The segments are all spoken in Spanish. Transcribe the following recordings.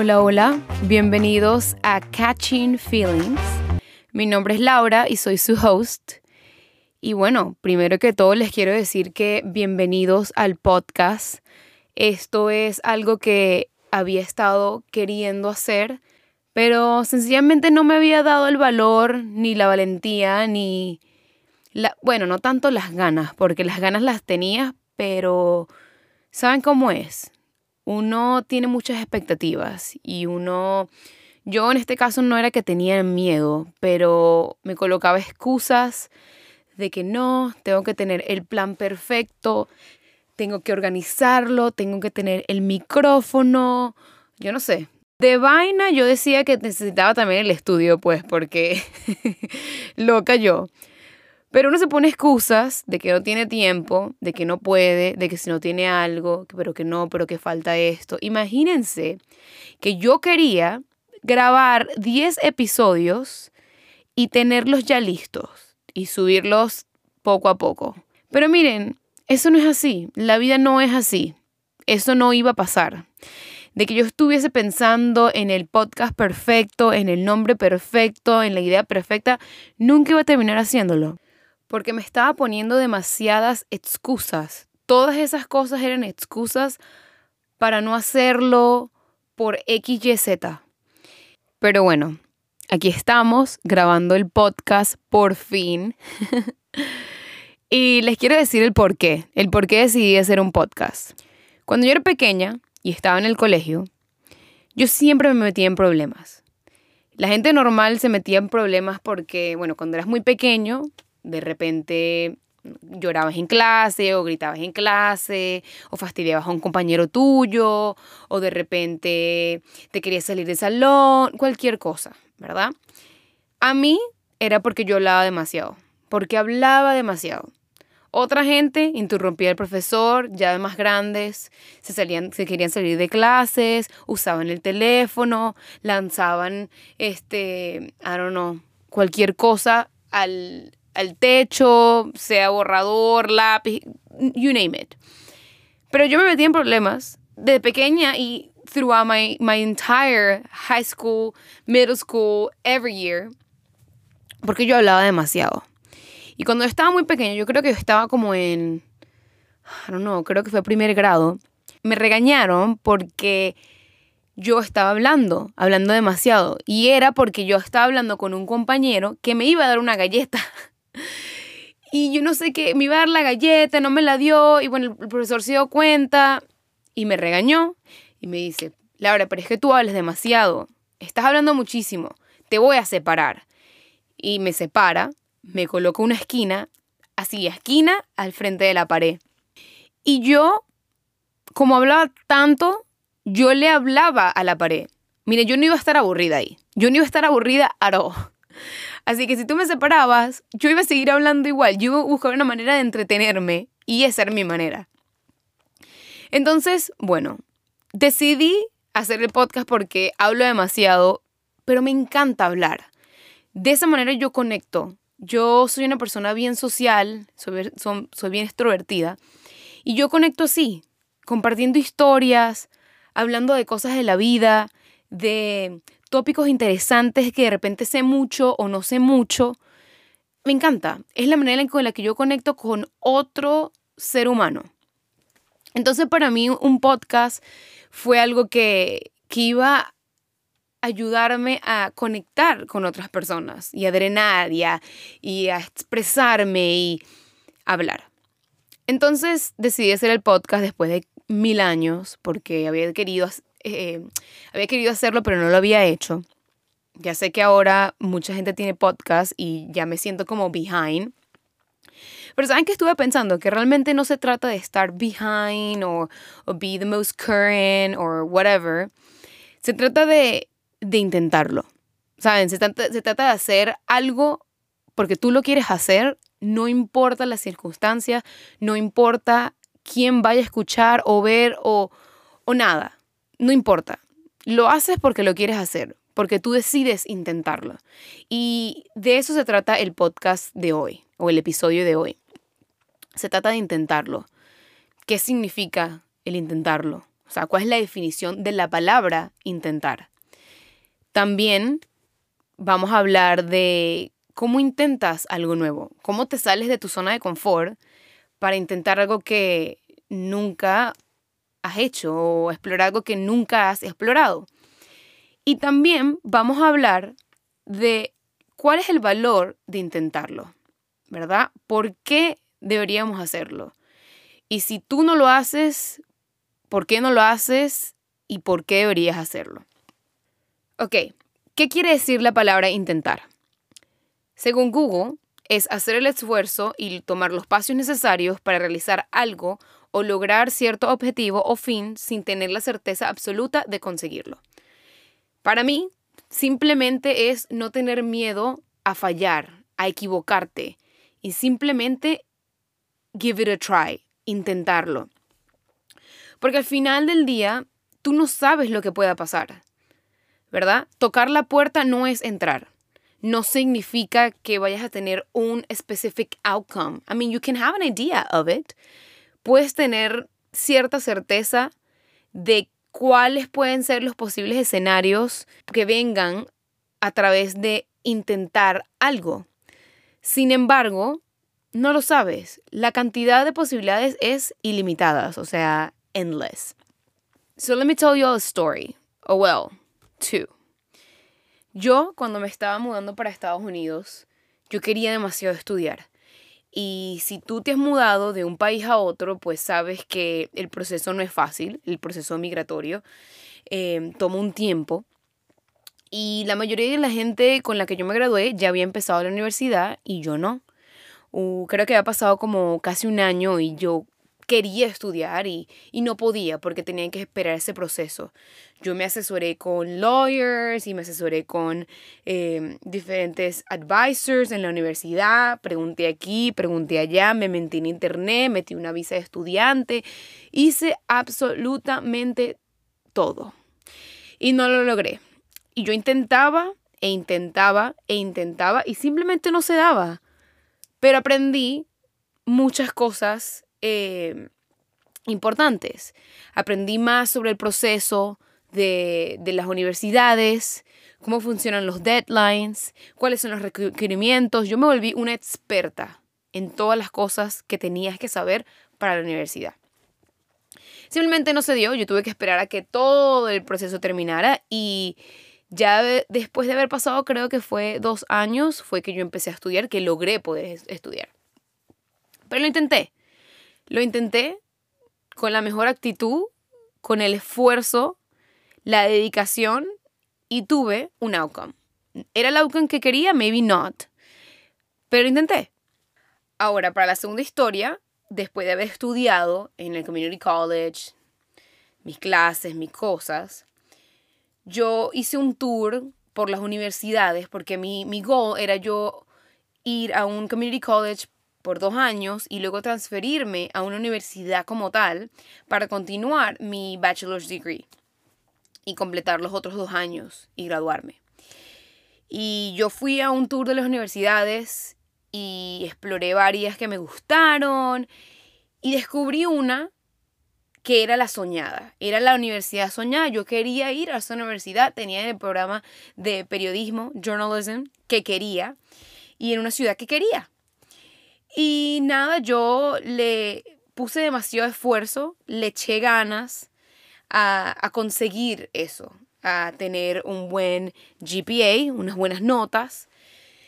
Hola, hola, bienvenidos a Catching Feelings. Mi nombre es Laura y soy su host. Y bueno, primero que todo les quiero decir que bienvenidos al podcast. Esto es algo que había estado queriendo hacer, pero sencillamente no me había dado el valor, ni la valentía, ni... La, bueno, no tanto las ganas, porque las ganas las tenía, pero ¿saben cómo es? Uno tiene muchas expectativas y uno, yo en este caso no era que tenía miedo, pero me colocaba excusas de que no, tengo que tener el plan perfecto, tengo que organizarlo, tengo que tener el micrófono, yo no sé. De vaina yo decía que necesitaba también el estudio, pues, porque loca yo. Pero uno se pone excusas de que no tiene tiempo, de que no puede, de que si no tiene algo, pero que no, pero que falta esto. Imagínense que yo quería grabar 10 episodios y tenerlos ya listos y subirlos poco a poco. Pero miren, eso no es así. La vida no es así. Eso no iba a pasar. De que yo estuviese pensando en el podcast perfecto, en el nombre perfecto, en la idea perfecta, nunca iba a terminar haciéndolo porque me estaba poniendo demasiadas excusas. Todas esas cosas eran excusas para no hacerlo por X, Y. Pero bueno, aquí estamos grabando el podcast por fin. y les quiero decir el por qué, el por qué decidí hacer un podcast. Cuando yo era pequeña y estaba en el colegio, yo siempre me metía en problemas. La gente normal se metía en problemas porque, bueno, cuando eras muy pequeño, de repente llorabas en clase o gritabas en clase o fastidiabas a un compañero tuyo o de repente te querías salir del salón, cualquier cosa, ¿verdad? A mí era porque yo hablaba demasiado, porque hablaba demasiado. Otra gente interrumpía al profesor, ya de más grandes, se, salían, se querían salir de clases, usaban el teléfono, lanzaban, este, I don't know, cualquier cosa al, al techo, sea borrador, lápiz, you name it. Pero yo me metí en problemas de pequeña y throughout my, my entire high school, middle school, every year, porque yo hablaba demasiado. Y cuando estaba muy pequeña, yo creo que estaba como en, I don't know, creo que fue primer grado, me regañaron porque yo estaba hablando, hablando demasiado. Y era porque yo estaba hablando con un compañero que me iba a dar una galleta. Y yo no sé qué, me iba a dar la galleta, no me la dio, y bueno, el profesor se dio cuenta y me regañó y me dice, Laura, pero es que tú hablas demasiado, estás hablando muchísimo, te voy a separar. Y me separa, me coloca una esquina, así, esquina al frente de la pared. Y yo, como hablaba tanto, yo le hablaba a la pared. Mire, yo no iba a estar aburrida ahí. Yo no iba a estar aburrida a. Así que si tú me separabas, yo iba a seguir hablando igual. Yo iba a buscar una manera de entretenerme y esa era mi manera. Entonces, bueno, decidí hacer el podcast porque hablo demasiado, pero me encanta hablar. De esa manera yo conecto. Yo soy una persona bien social, soy, soy bien extrovertida, y yo conecto así, compartiendo historias, hablando de cosas de la vida, de tópicos interesantes que de repente sé mucho o no sé mucho. Me encanta. Es la manera en la que yo conecto con otro ser humano. Entonces para mí un podcast fue algo que, que iba a ayudarme a conectar con otras personas y a drenar y a, y a expresarme y hablar. Entonces decidí hacer el podcast después de mil años porque había querido eh, había querido hacerlo, pero no lo había hecho. Ya sé que ahora mucha gente tiene podcast y ya me siento como behind. Pero saben que estuve pensando que realmente no se trata de estar behind o, be the most current or whatever. Se trata de, de intentarlo. ¿Saben? Se trata, se trata de hacer algo porque tú lo quieres hacer, no importa las circunstancias, no importa quién vaya a escuchar o ver o, o nada no importa. Lo haces porque lo quieres hacer, porque tú decides intentarlo. Y de eso se trata el podcast de hoy, o el episodio de hoy. Se trata de intentarlo. ¿Qué significa el intentarlo? O sea, ¿cuál es la definición de la palabra intentar? También vamos a hablar de cómo intentas algo nuevo, cómo te sales de tu zona de confort para intentar algo que nunca has hecho o explorar algo que nunca has explorado. Y también vamos a hablar de cuál es el valor de intentarlo, ¿verdad? ¿Por qué deberíamos hacerlo? Y si tú no lo haces, ¿por qué no lo haces y por qué deberías hacerlo? Ok, ¿qué quiere decir la palabra intentar? Según Google, es hacer el esfuerzo y tomar los pasos necesarios para realizar algo o lograr cierto objetivo o fin sin tener la certeza absoluta de conseguirlo. Para mí, simplemente es no tener miedo a fallar, a equivocarte y simplemente give it a try, intentarlo. Porque al final del día, tú no sabes lo que pueda pasar, ¿verdad? Tocar la puerta no es entrar. No significa que vayas a tener un specific outcome. I mean, you can have an idea of it. Puedes tener cierta certeza de cuáles pueden ser los posibles escenarios que vengan a través de intentar algo. Sin embargo, no lo sabes. La cantidad de posibilidades es ilimitada, o sea, endless. So let me tell you a story. Oh well, two. Yo, cuando me estaba mudando para Estados Unidos, yo quería demasiado estudiar. Y si tú te has mudado de un país a otro, pues sabes que el proceso no es fácil, el proceso migratorio eh, toma un tiempo. Y la mayoría de la gente con la que yo me gradué ya había empezado la universidad y yo no. Uh, creo que había pasado como casi un año y yo quería estudiar y, no podía porque tenía que esperar ese proceso. Yo me asesoré con lawyers y me asesoré con em, diferentes advisors en la universidad, pregunté aquí, pregunté allá, me metí en internet, metí una visa de estudiante, hice absolutamente todo y no lo logré. Y yo intentaba e intentaba e intentaba y simplemente no se daba. Pero aprendí muchas cosas eh, importantes. Aprendí más sobre el proceso de, de las universidades, cómo funcionan los deadlines, cuáles son los requerimientos. Yo me volví una experta en todas las cosas que tenías que saber para la universidad. Simplemente no se dio, yo tuve que esperar a que todo el proceso terminara y ya después de haber pasado, creo que fue dos años, fue que yo empecé a estudiar, que logré poder estudiar. Pero lo intenté. Lo intenté con la mejor actitud, con el esfuerzo, la dedicación y tuve un outcome. ¿Era el outcome que quería? Maybe not. Pero intenté. Ahora, para la segunda historia, después de haber estudiado en el Community College, mis clases, mis cosas, yo hice un tour por las universidades porque mi, mi goal era yo ir a un community college por dos años y luego transferirme a una universidad como tal para continuar mi bachelor's degree y completar los otros dos años y graduarme. Y yo fui a un tour de las universidades y exploré varias que me gustaron y descubrí una que era la soñada, era la universidad soñada. Yo quería ir a esa universidad, tenía el programa de periodismo, journalism, que quería, y en una ciudad que quería. Y nada, yo le puse demasiado esfuerzo, le eché ganas a, conseguir eso, a tener un buen GPA, unas buenas notas,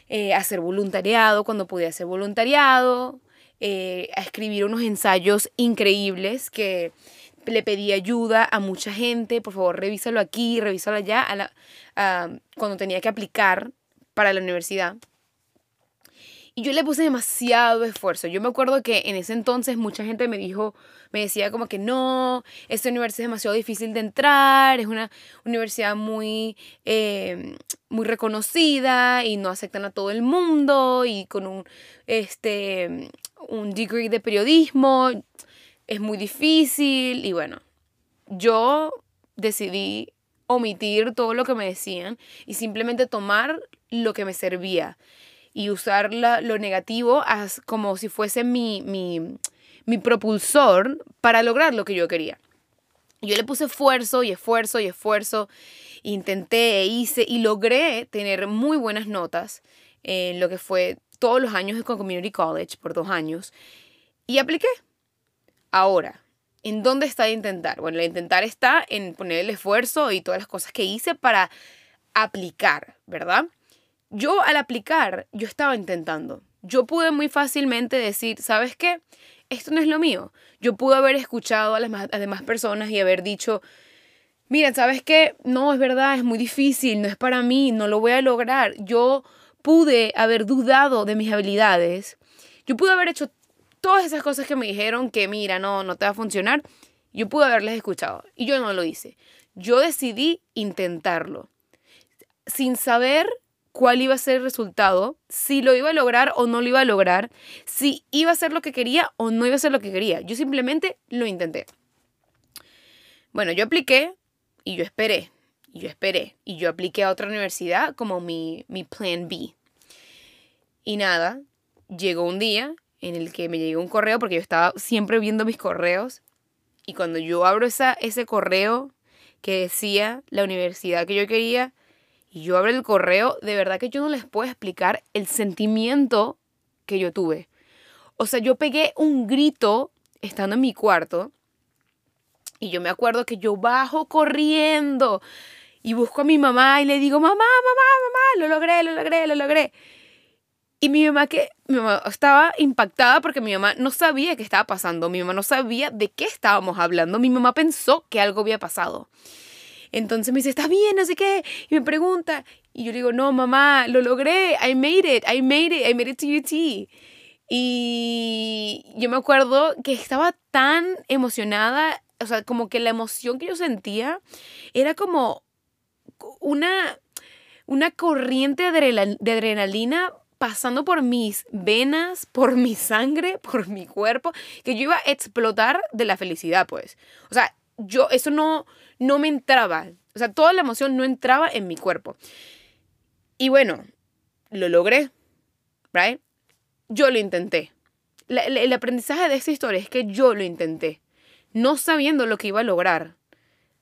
eh, a hacer voluntariado cuando podía hacer voluntariado, eh, a escribir unos ensayos increíbles que le pedí ayuda a mucha gente, por favor revísalo aquí, revísalo allá, a la, cuando tenía que aplicar para la universidad. Y yo le puse demasiado esfuerzo. Yo me acuerdo que en ese entonces mucha gente me dijo, me decía como que no, esta universidad es demasiado difícil de entrar, es una universidad muy, eh, muy reconocida y no aceptan a todo el mundo y con un, este, un degree de periodismo es muy difícil y bueno, yo decidí omitir todo lo que me decían y simplemente tomar lo que me servía y usar lo negativo como si fuese mi, mi, mi propulsor para lograr lo que yo quería. Yo le puse esfuerzo y esfuerzo y esfuerzo. Intenté, e hice y logré tener muy buenas notas en lo que fue todos los años con Community College, por dos años. Y apliqué. Ahora, ¿en dónde está el intentar? Bueno, el intentar está en poner el esfuerzo y todas las cosas que hice para aplicar, ¿verdad? Yo al aplicar, yo estaba intentando. Yo pude muy fácilmente decir, ¿sabes qué? Esto no es lo mío. Yo pude haber escuchado a las, demás personas y haber dicho, miren, ¿sabes qué? No, es verdad, es muy difícil, no es para mí, no lo voy a lograr. Yo pude haber dudado de mis habilidades. Yo pude haber hecho todas esas cosas que me dijeron que, mira, no, no te va a funcionar. Yo pude haberles escuchado y yo no lo hice. Yo decidí intentarlo sin saber cuál iba a ser el resultado, si lo iba a lograr o no lo iba a lograr, si iba a ser lo que quería o no iba a ser lo que quería. Yo simplemente lo intenté. Bueno, yo apliqué y yo esperé, y yo esperé, y yo apliqué a otra universidad como mi, mi plan B. Y nada, llegó un día en el que me llegó un correo, porque yo estaba siempre viendo mis correos, y cuando yo abro esa, ese correo que decía la universidad que yo quería, y yo abro el correo, de verdad que yo no les puedo explicar el sentimiento que yo tuve. O sea, yo pegué un grito estando en mi cuarto y yo me acuerdo que yo bajo corriendo y busco a mi mamá y le digo, mamá, mamá, mamá, lo logré, lo logré, lo logré. Y mi mamá que mi mamá estaba impactada porque mi mamá no sabía qué estaba pasando, mi mamá no sabía de qué estábamos hablando, mi mamá pensó que algo había pasado. Entonces me dice, ¿estás bien? No sé qué. Y me pregunta. Y yo le digo, no, mamá, lo logré. I made it. I made it. I made it to UT. Y yo me acuerdo que estaba tan emocionada. O sea, como que la emoción que yo sentía era como una, una corriente de adrenalina pasando por mis venas, por mi sangre, por mi cuerpo, que yo iba a explotar de la felicidad, pues. O sea, yo, eso no, no me entraba. O sea, toda la emoción no entraba en mi cuerpo. Y bueno, lo logré, ¿right? Yo lo intenté. el aprendizaje de esta historia es que yo lo intenté, no sabiendo lo que iba a lograr.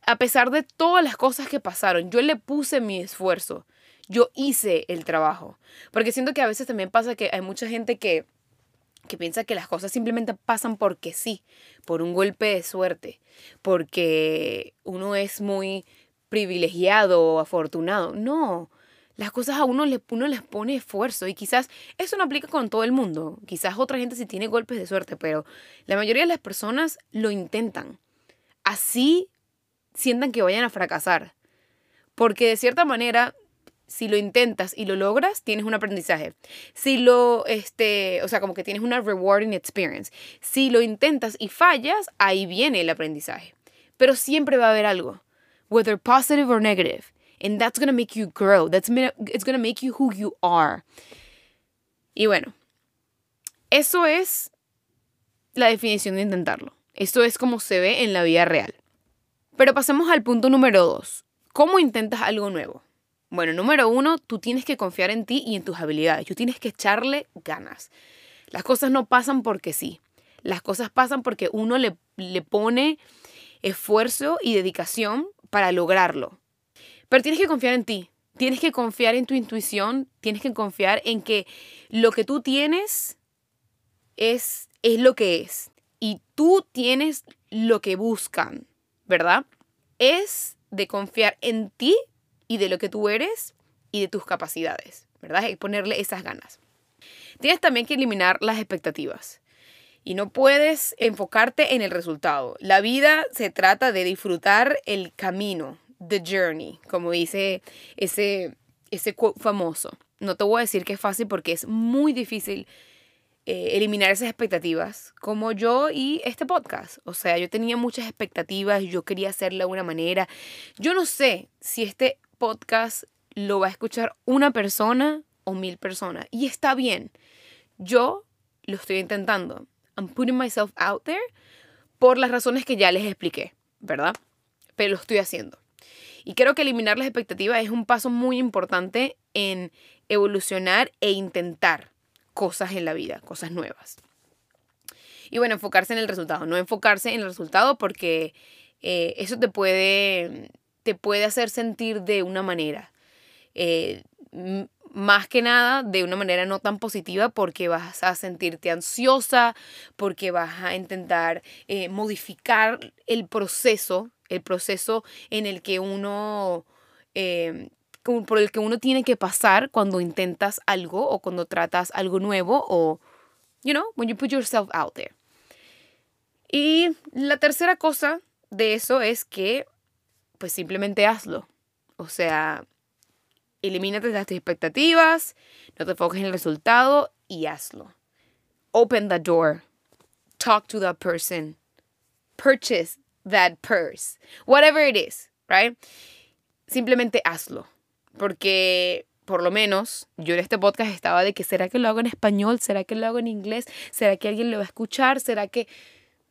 A pesar de todas las cosas que pasaron, yo le puse mi esfuerzo. Yo hice el trabajo. Porque siento que a veces también pasa que hay mucha gente que que piensa que las cosas simplemente pasan porque sí, por un golpe de suerte, porque uno es muy privilegiado o afortunado. No, las cosas a uno le, uno les pone esfuerzo y quizás eso no aplica con todo el mundo. Quizás otra gente sí tiene golpes de suerte, pero la mayoría de las personas lo intentan. Así sientan que vayan a fracasar. Porque de cierta manera si lo intentas y lo logras, tienes un aprendizaje. Si lo, este, o sea, como que tienes una rewarding experience. Si lo intentas y fallas, ahí viene el aprendizaje. Pero siempre va a haber algo, whether positive or negative. And that's to make you grow. That's it's to make you who you are. Y bueno, eso es la definición de intentarlo. Esto es como se ve en la vida real. Pero pasemos al punto número dos. ¿Cómo intentas algo nuevo? Bueno, número uno, tú tienes que confiar en ti y en tus habilidades. Tú tienes que echarle ganas. Las cosas no pasan porque sí. Las cosas pasan porque uno le, le pone esfuerzo y dedicación para lograrlo. Pero tienes que confiar en ti. Tienes que confiar en tu intuición. Tienes que confiar en que lo que tú tienes es, es lo que es. Y tú tienes lo que buscan, ¿verdad? Es de confiar en ti y de lo que tú eres y de tus capacidades, ¿verdad? Y ponerle esas ganas. Tienes también que eliminar las expectativas. Y no puedes enfocarte en el resultado. La vida se trata de disfrutar el camino, the journey, como dice ese, ese famoso. No te voy a decir que es fácil porque es muy difícil eh, eliminar esas expectativas, como yo y este podcast. O sea, yo tenía muchas expectativas, yo quería hacerlo de una manera. Yo no sé si este podcast lo va a escuchar una persona o mil personas. Y está bien. Yo lo estoy intentando. I'm putting myself out there por las razones que ya les expliqué, ¿verdad? Pero lo estoy haciendo. Y creo que eliminar las expectativas es un paso muy importante en evolucionar e intentar cosas en la vida, cosas nuevas. Y bueno, enfocarse en el resultado, no enfocarse en el resultado porque eh, eso te puede, te puede hacer sentir de una manera. Eh, más que nada de una manera no tan positiva porque vas a sentirte ansiosa, porque vas a intentar eh, modificar el proceso, el proceso en el que uno, em, por el que uno tiene que pasar cuando intentas algo o cuando tratas algo nuevo o, you know, when you put yourself out there. Y la tercera cosa de eso es que, pues simplemente hazlo. O sea, Elimínate las expectativas, no te enfoques en el resultado y hazlo. Open the door. Talk to that person. Purchase that purse. Whatever it is, right? Simplemente hazlo. Porque por lo menos yo en este podcast estaba de que será que lo hago en español, será que lo hago en inglés, será que alguien lo va a escuchar, será que,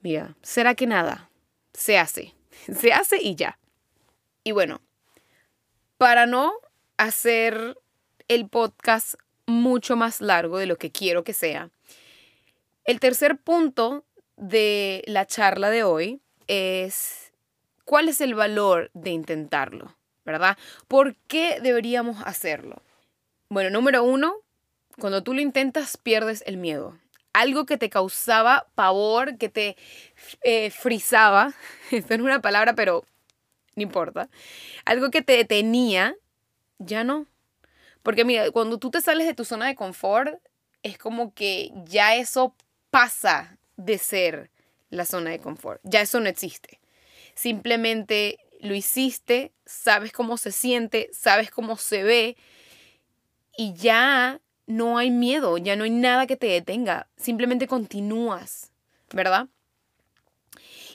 mira, será que nada, se hace, se hace y ya. Y bueno, para no hacer el podcast mucho más largo de lo que quiero que sea. El tercer punto de la charla de hoy es cuál es el valor de intentarlo, ¿verdad? ¿Por qué deberíamos hacerlo? Bueno, número uno, cuando tú lo intentas pierdes el miedo. Algo que te causaba pavor, que te eh, frizaba, esto no es una palabra, pero no importa, algo que te detenía, ya no. Porque mira, cuando tú te sales de tu zona de confort, es como que ya eso pasa de ser la zona de confort. Ya eso no existe. Simplemente lo hiciste, sabes cómo se siente, sabes cómo se ve y ya no hay miedo, ya no hay nada que te detenga. Simplemente continúas, ¿verdad?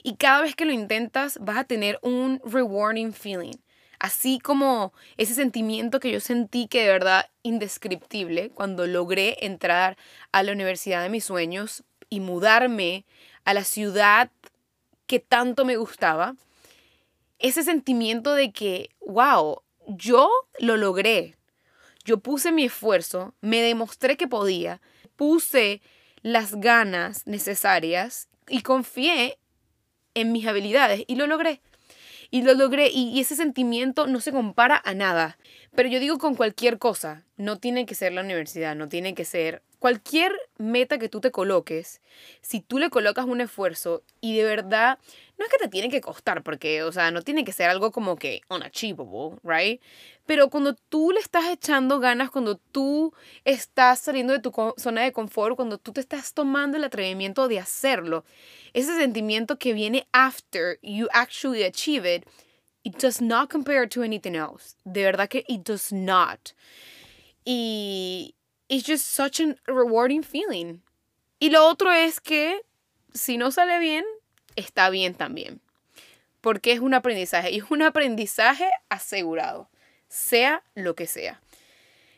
Y cada vez que lo intentas vas a tener un rewarding feeling. Así como ese sentimiento que yo sentí que de verdad indescriptible cuando logré entrar a la universidad de mis sueños y mudarme a la ciudad que tanto me gustaba, ese sentimiento de que, wow, yo lo logré, yo puse mi esfuerzo, me demostré que podía, puse las ganas necesarias y confié en mis habilidades y lo logré y lo logré y, ese sentimiento no se compara a nada. Pero yo digo con cualquier cosa, no tiene que ser la universidad, no tiene que ser cualquier meta que tú te coloques, si tú le colocas un esfuerzo y de verdad, no es que te tiene que costar, porque, o sea, no tiene que ser algo como que unachievable, right? Pero cuando tú le estás echando ganas, cuando tú estás saliendo de tu zona de confort, cuando tú te estás tomando el atrevimiento de hacerlo, ese sentimiento que viene after you actually achieve it, it does not compare to anything else. De verdad que it does not. Y it's just such a rewarding feeling. Y lo otro es que si no sale bien, está bien también. Porque es un aprendizaje y es un aprendizaje asegurado, sea lo que sea.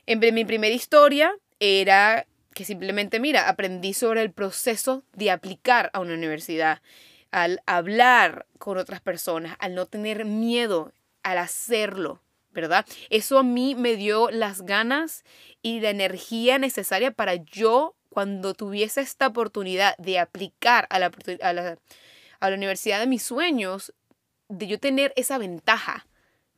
En mi primera historia era que simplemente, mira, aprendí sobre el proceso de aplicar a una universidad, al hablar con otras personas, al no tener miedo al hacerlo, ¿verdad? Eso a mí me dio las ganas y la energía necesaria para yo, cuando tuviese esta oportunidad de aplicar a la, a la, a la universidad de mis sueños, de yo tener esa ventaja,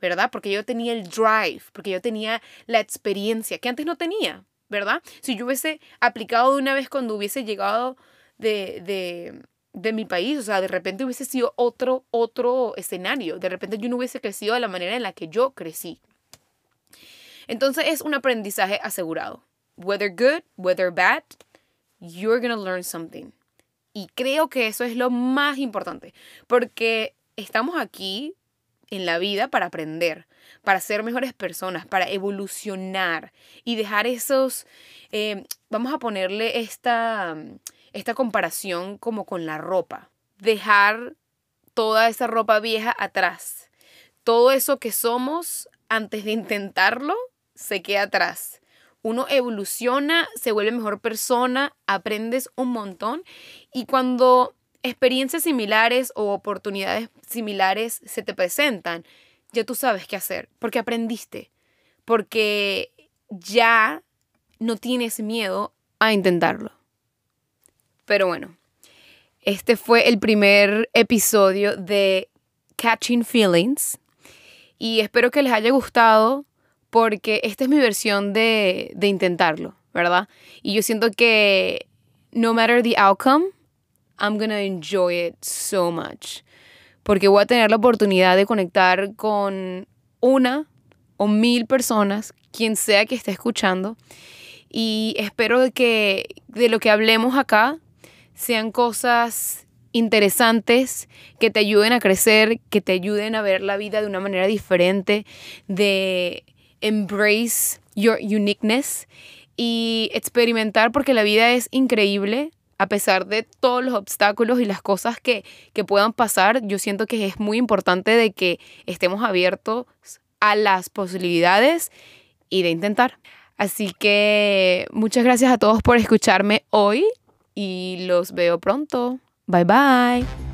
¿verdad? Porque yo tenía el drive, porque yo tenía la experiencia que antes no tenía. ¿verdad? Si yo hubiese aplicado de una vez cuando hubiese llegado de, de, de, mi país, o sea, de repente hubiese sido otro, otro escenario, de repente yo no hubiese crecido de la manera en la que yo crecí. Entonces es un aprendizaje asegurado. Whether good, whether bad, you're gonna learn something. Y creo que eso es lo más importante, porque estamos aquí en la vida para aprender, para ser mejores personas, para evolucionar y dejar esos, eh, vamos a ponerle esta, esta comparación como con la ropa, dejar toda esa ropa vieja atrás. Todo eso que somos antes de intentarlo se queda atrás. Uno evoluciona, se vuelve mejor persona, aprendes un montón y cuando experiencias similares o oportunidades similares se te presentan, ya tú sabes qué hacer, porque aprendiste, porque ya no tienes miedo a intentarlo. Pero bueno, este fue el primer episodio de Catching Feelings. Y espero que les haya gustado porque esta es mi versión de, de intentarlo, ¿verdad? Y yo siento que no matter the outcome, I'm gonna enjoy it so much. Porque voy a tener la oportunidad de conectar con una o mil personas, quien sea que esté escuchando. Y espero que de lo que hablemos acá sean cosas interesantes que te ayuden a crecer, que te ayuden a ver la vida de una manera diferente, de embrace your uniqueness y experimentar porque la vida es increíble. A pesar de todos los obstáculos y las cosas que, que puedan pasar, yo siento que es muy importante de que estemos abiertos a las posibilidades y de intentar. Así que muchas gracias a todos por escucharme hoy y los veo pronto. Bye bye.